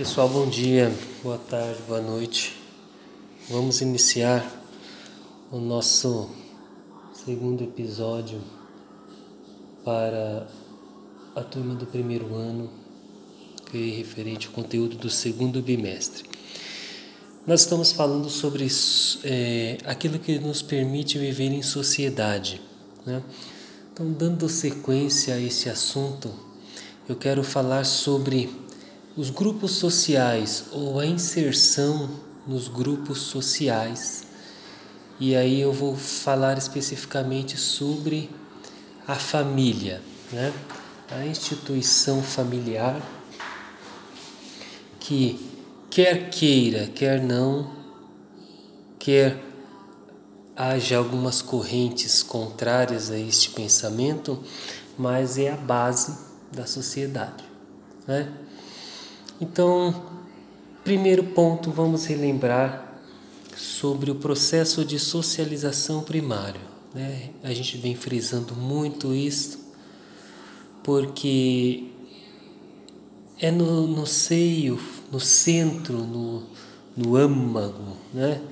Pessoal, bom dia, boa tarde, boa noite. Vamos iniciar o nosso segundo episódio para a turma do primeiro ano, que é referente ao conteúdo do segundo bimestre. Nós estamos falando sobre é, aquilo que nos permite viver em sociedade. Né? Então, dando sequência a esse assunto, eu quero falar sobre os grupos sociais ou a inserção nos grupos sociais. E aí eu vou falar especificamente sobre a família, né? a instituição familiar que quer queira, quer não, quer haja algumas correntes contrárias a este pensamento, mas é a base da sociedade. Né? Então, primeiro ponto, vamos relembrar sobre o processo de socialização primário. Né? A gente vem frisando muito isso, porque é no, no seio, no centro, no, no âmago né,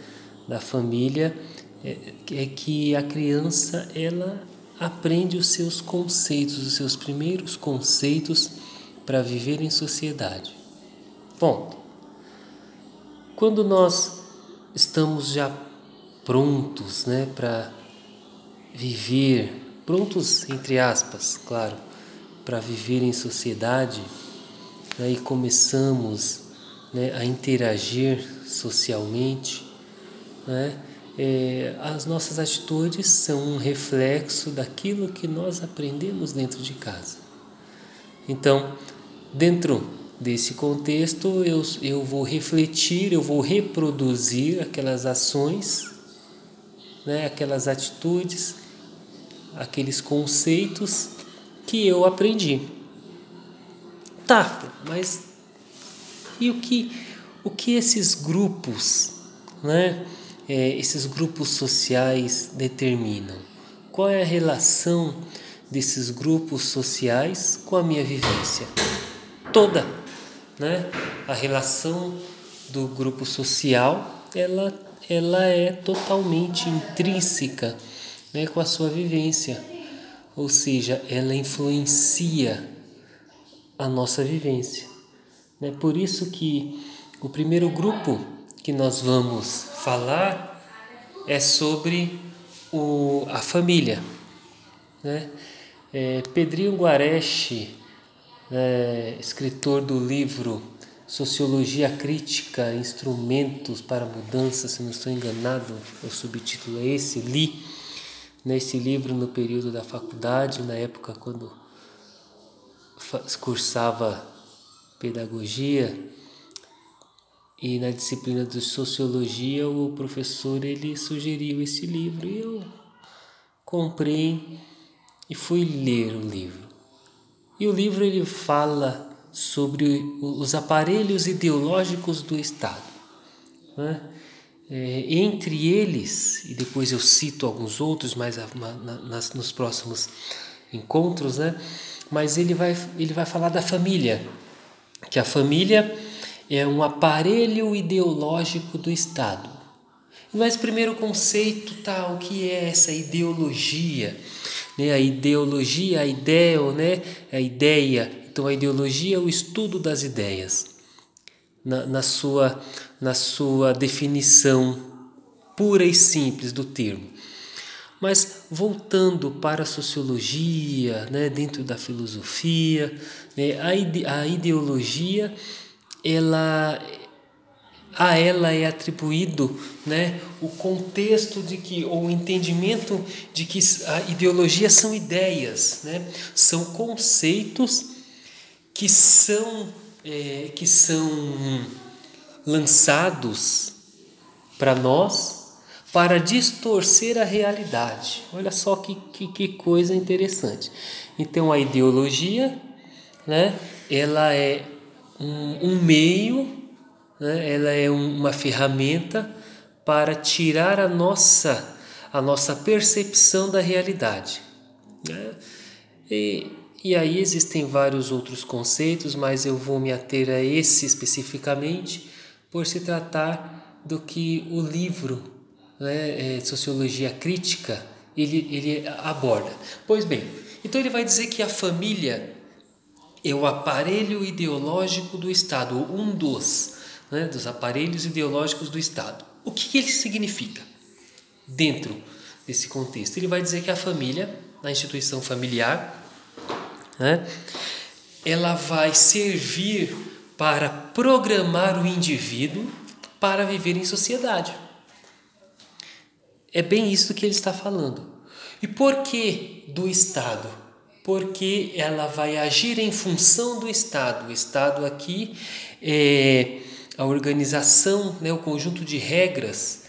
da família é, é que a criança ela aprende os seus conceitos, os seus primeiros conceitos para viver em sociedade. Ponto. Quando nós estamos já prontos né, para viver, prontos entre aspas, claro, para viver em sociedade, aí começamos né, a interagir socialmente, né, é, as nossas atitudes são um reflexo daquilo que nós aprendemos dentro de casa. Então, dentro desse contexto, eu, eu vou refletir, eu vou reproduzir aquelas ações, né, aquelas atitudes, aqueles conceitos que eu aprendi. Tá, mas e o que, o que esses grupos, né, é, esses grupos sociais determinam? Qual é a relação desses grupos sociais com a minha vivência? Toda, né? A relação do grupo social, ela, ela é totalmente intrínseca né, com a sua vivência, ou seja, ela influencia a nossa vivência. Né? Por isso que o primeiro grupo que nós vamos falar é sobre o, a família. Né? É, Pedrinho Guareschi, é, escritor do livro Sociologia Crítica, Instrumentos para Mudança, se não estou enganado, o subtítulo é esse, li nesse livro no período da faculdade, na época quando cursava pedagogia e na disciplina de sociologia o professor ele sugeriu esse livro e eu comprei e fui ler o livro. E o livro ele fala sobre os aparelhos ideológicos do Estado. Né? É, entre eles, e depois eu cito alguns outros mais nos próximos encontros, né? mas ele vai, ele vai falar da família, que a família é um aparelho ideológico do Estado. Mas primeiro conceito tá o que é essa ideologia, né? A ideologia, a ideia, né? A ideia. Então a ideologia é o estudo das ideias na, na sua na sua definição pura e simples do termo. Mas voltando para a sociologia, né, dentro da filosofia, né, a, ide a ideologia, ela, a ela é atribuído né, o contexto de que, ou o entendimento de que a ideologia são ideias, né, são conceitos que são, é, que são lançados para nós para distorcer a realidade. Olha só que, que, que coisa interessante. Então a ideologia, né, ela é um, um meio, né, ela é uma ferramenta para tirar a nossa, a nossa percepção da realidade. Né? E, E aí existem vários outros conceitos, mas eu vou me ater a esse especificamente por se tratar do que o livro né, é, Sociologia Crítica ele, ele aborda. Pois bem, então ele vai dizer que a família é o aparelho ideológico do Estado, um dos, né, dos aparelhos ideológicos do Estado. O que, que ele significa dentro desse contexto? Ele vai dizer que a família, a instituição familiar, né, ela vai servir para programar o indivíduo para viver em sociedade. É bem isso que ele está falando. E por que do Estado? Porque ela vai agir em função do Estado. O Estado aqui é a organização, né, o conjunto de regras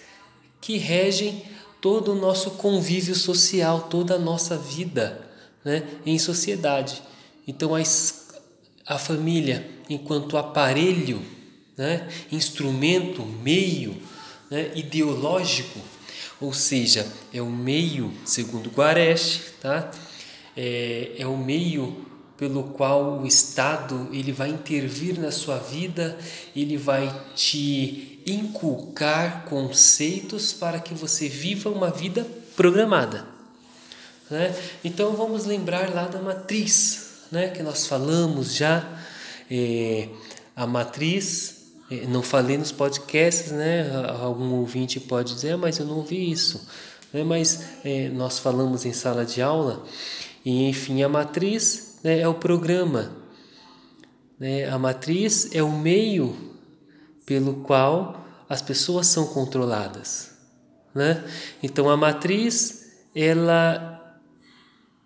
que regem todo o nosso convívio social, toda a nossa vida né, em sociedade. Então, a, a família, enquanto aparelho, né, instrumento, meio né, ideológico, ou seja, é o meio, segundo Guaresh, tá? é, é o meio pelo qual o Estado ele vai intervir na sua vida, ele vai te inculcar conceitos para que você viva uma vida programada. Né? Então vamos lembrar lá da matriz, né? que nós falamos já. É, a matriz, é, não falei nos podcasts, né? algum ouvinte pode dizer, ah, mas eu não ouvi isso. Né? Mas é, nós falamos em sala de aula, e enfim, a matriz né, é o programa. Né? A matriz é o meio pelo qual as pessoas são controladas. Né? Então a matriz ela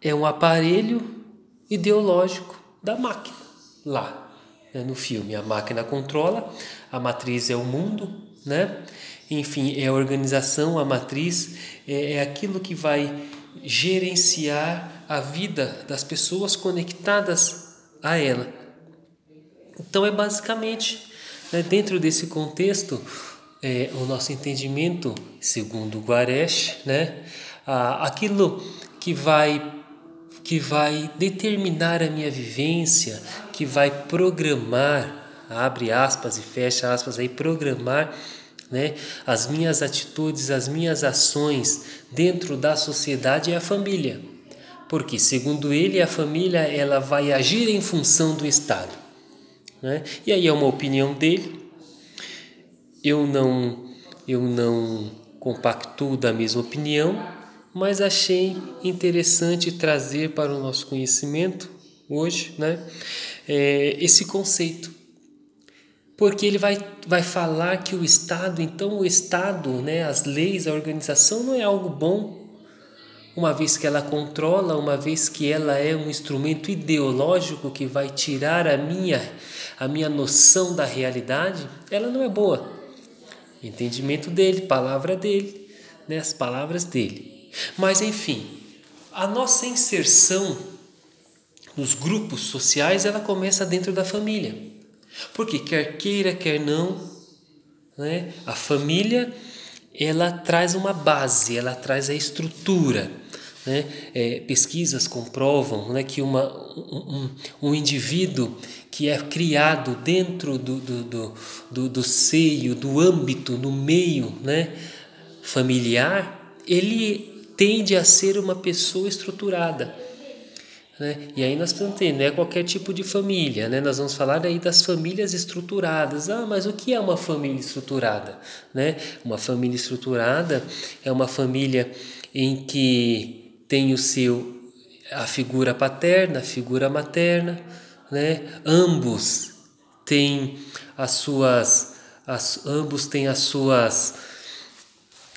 é um aparelho ideológico da máquina lá né, no filme. A máquina controla, a matriz é o mundo, né? Enfim, é a organização, a matriz é, é aquilo que vai gerenciar a vida das pessoas conectadas a ela. Então é basicamente né, dentro desse contexto é, o nosso entendimento, segundo Guaresh, né, aquilo que vai que vai determinar a minha vivência, que vai programar, abre aspas e fecha aspas aí, programar né, as minhas atitudes, as minhas ações dentro da sociedade é a família porque segundo ele a família ela vai agir em função do Estado, né? E aí é uma opinião dele. Eu não eu não compactuo da mesma opinião, mas achei interessante trazer para o nosso conhecimento hoje, né? É, esse conceito porque ele vai, vai falar que o Estado, então o Estado, né, as leis, a organização não é algo bom, uma vez que ela controla, uma vez que ela é um instrumento ideológico que vai tirar a minha a minha noção da realidade, ela não é boa. Entendimento dele, palavra dele, né, as palavras dele. Mas enfim, a nossa inserção nos grupos sociais, ela começa dentro da família. Porque quer queira, quer não, né, a família ela traz uma base, ela traz a estrutura. Né? É, pesquisas comprovam né, que uma, um, um indivíduo que é criado dentro do, do, do, do, do seio, do âmbito, no meio né, familiar, ele tende a ser uma pessoa estruturada. Né? E aí nós precisamos ter, não é qualquer tipo de família, né? nós vamos falar aí das famílias estruturadas. Ah, mas o que é uma família estruturada? Né? Uma família estruturada é uma família em que tem o seu a figura paterna, a figura materna, né? Ambos têm as suas as, ambos têm as suas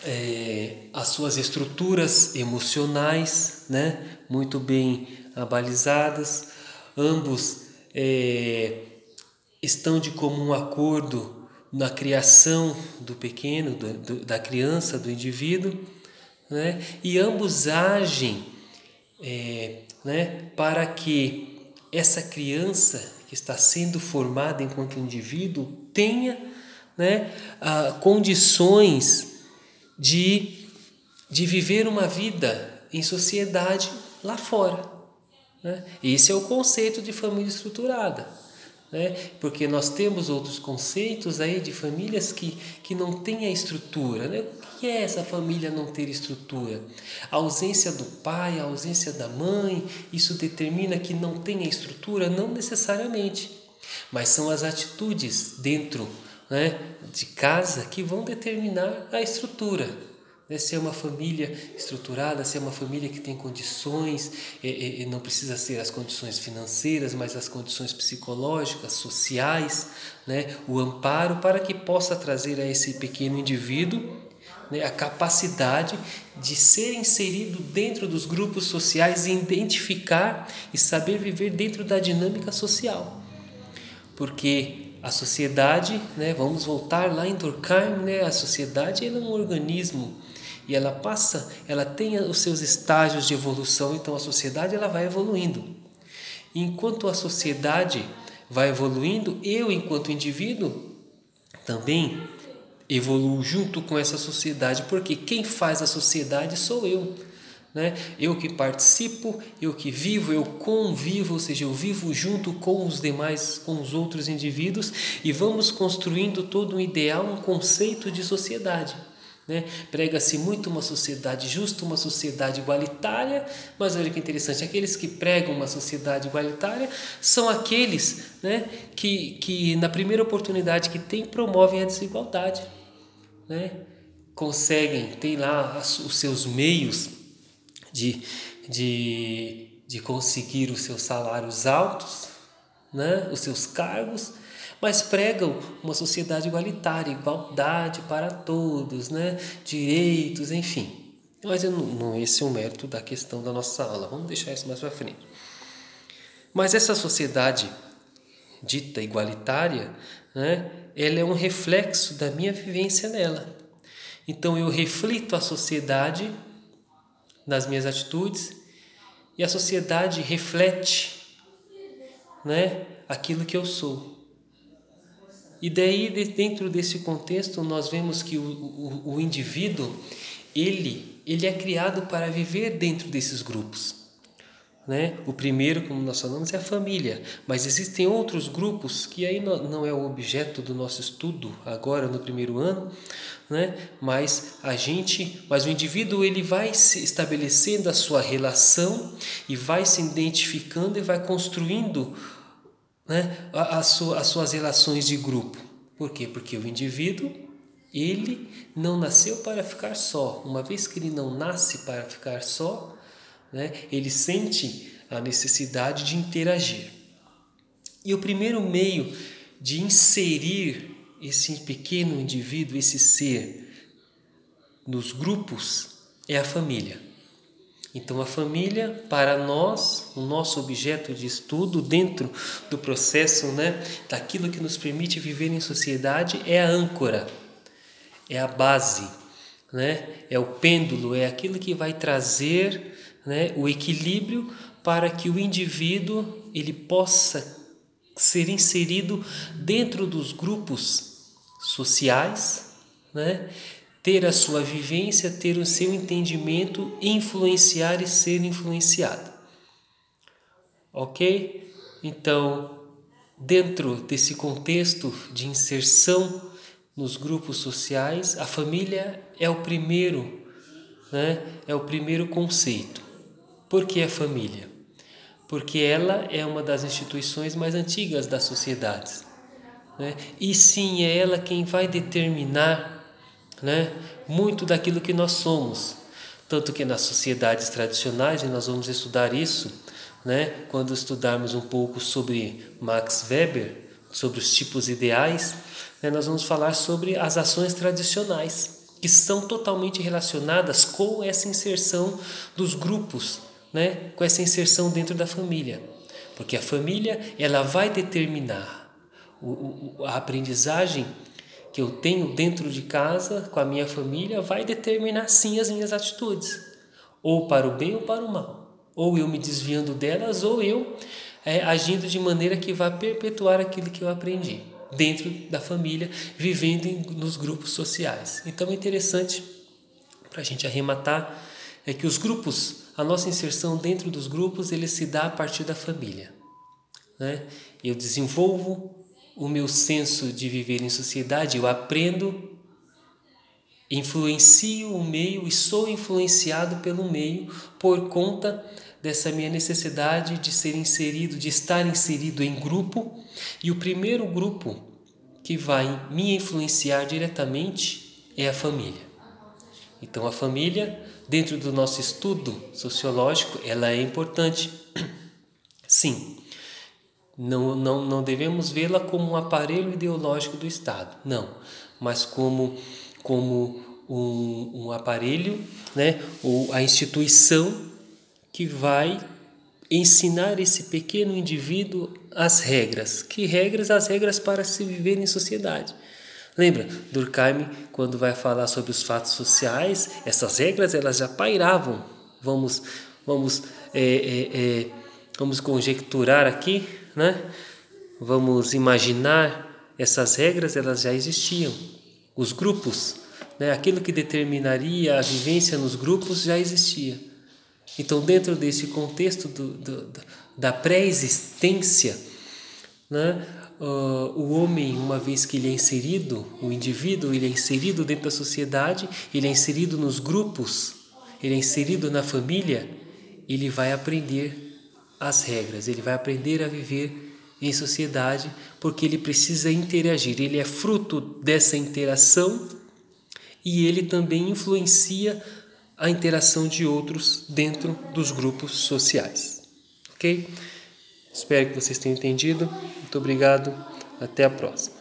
é, as suas estruturas emocionais, né? Muito bem abalizadas. Ambos é, estão de comum acordo na criação do pequeno, do, do, da criança, do indivíduo né? e ambos agem é, né, para que essa criança que está sendo formada enquanto indivíduo tenha né, a, condições de, de viver uma vida em sociedade lá fora. Né? Esse é o conceito de família estruturada. Né? Porque nós temos outros conceitos aí de famílias que, que não têm a estrutura. Né? O que é essa família não ter estrutura? A ausência do pai, a ausência da mãe, isso determina que não tem a estrutura? Não necessariamente, mas são as atitudes dentro né, de casa que vão determinar a estrutura né? é uma família estruturada, se é uma família que tem condições, e, e, não precisa ser as condições financeiras, mas as condições psicológicas, sociais, né? o amparo para que possa trazer a esse pequeno indivíduo né? a capacidade de ser inserido dentro dos grupos sociais e identificar e saber viver dentro da dinâmica social. Porque a sociedade, né, vamos voltar lá em Durkheim, né, a sociedade é um organismo e ela passa, ela tem os seus estágios de evolução, então a sociedade ela vai evoluindo. Enquanto a sociedade vai evoluindo, eu enquanto indivíduo também evoluo junto com essa sociedade, porque quem faz a sociedade sou eu. Né? Eu que participo, eu que vivo, eu convivo, ou seja, eu vivo junto com os demais, com os outros indivíduos e vamos construindo todo um ideal, um conceito de sociedade. Né? Prega-se muito uma sociedade justa, uma sociedade igualitária, mas olha que interessante: aqueles que pregam uma sociedade igualitária são aqueles né, que, que, na primeira oportunidade que tem, promovem a desigualdade. Né? Conseguem, têm lá os seus meios de, de, de conseguir os seus salários altos, né? os seus cargos mas pregam uma sociedade igualitária, igualdade para todos, né? direitos, enfim. Mas não, não esse é o mérito da questão da nossa aula, vamos deixar isso mais para frente. Mas essa sociedade dita igualitária, né, ela é um reflexo da minha vivência nela. Então eu reflito a sociedade nas minhas atitudes e a sociedade reflete né, aquilo que eu sou. E daí, dentro desse contexto, nós vemos que o, o, o indivíduo, ele, ele é criado para viver dentro desses grupos. Né? O primeiro, como nós falamos, é a família, mas existem outros grupos que aí não é o objeto do nosso estudo agora no primeiro ano, né? Mas a gente, mas o indivíduo ele vai se estabelecendo a sua relação e vai se identificando e vai construindo né, as, suas relações de grupo. Por quê? Porque o indivíduo ele não nasceu para ficar só. Uma vez que ele não nasce para ficar só, né, ele sente a necessidade de interagir. E o primeiro meio de inserir esse pequeno indivíduo, esse ser, nos grupos é a família. Então, a família, para nós, o nosso objeto de estudo dentro do processo, né, daquilo que nos permite viver em sociedade, é a âncora, é a base, né, é o pêndulo, é aquilo que vai trazer né, o equilíbrio para que o indivíduo ele possa ser inserido dentro dos grupos sociais, né, ter a sua vivência, ter o seu entendimento, influenciar e ser influenciado. Ok? Então, dentro desse contexto de inserção nos grupos sociais, a família é o primeiro, né? É o primeiro conceito. Por que a família? Porque ela é uma das instituições mais antigas das sociedades. Né? E sim, é ela quem vai determinar né? muito daquilo que nós somos. Tanto que nas sociedades tradicionais, e nós vamos estudar isso, né? quando estudarmos um pouco sobre Max Weber, sobre os tipos ideais, né? nós vamos falar sobre as ações tradicionais, que são totalmente relacionadas com essa inserção dos grupos, né? com essa inserção dentro da família. Porque a família ela vai determinar o, o, a aprendizagem que eu tenho dentro de casa, com a minha família, vai determinar sim as minhas atitudes, ou para o bem ou para o mal, ou eu me desviando delas, ou eu é, agindo de maneira que vai perpetuar aquilo que eu aprendi dentro da família, vivendo em, nos grupos sociais. Então é interessante para a gente arrematar é que os grupos a nossa inserção dentro dos grupos ele se dá a partir da família. Né? Eu desenvolvo o meu senso de viver em sociedade, eu aprendo, influencio o meio e sou influenciado pelo meio por conta dessa minha necessidade de ser inserido, de estar inserido em grupo, e o primeiro grupo que vai me influenciar diretamente é a família. Então a família, dentro do nosso estudo sociológico, ela é importante. Sim. Não, não, não devemos vê-la como um aparelho ideológico do Estado, não, mas como, como um, um aparelho, né, ou a instituição que vai ensinar esse pequeno indivíduo as regras. Que regras? As regras para se viver em sociedade. Lembra, Durkheim, quando vai falar sobre os fatos sociais, essas regras elas já pairavam. Vamos, vamos, é, é, é, vamos conjecturar aqui, né? Vamos imaginar essas regras elas já existiam. Os grupos, né? Aquilo que determinaria a vivência nos grupos já existia. Então, dentro desse contexto do, do, da pré-existência, né, uh, o homem, uma vez que ele é inserido, o indivíduo, ele é inserido dentro da sociedade, ele é inserido nos grupos, ele é inserido na família, ele vai aprender as regras, ele vai aprender a viver em sociedade, porque ele precisa interagir, ele é fruto dessa interação e ele também influencia a interação de outros dentro dos grupos sociais. Ok? Espero que vocês tenham entendido. Muito obrigado. Até a próxima.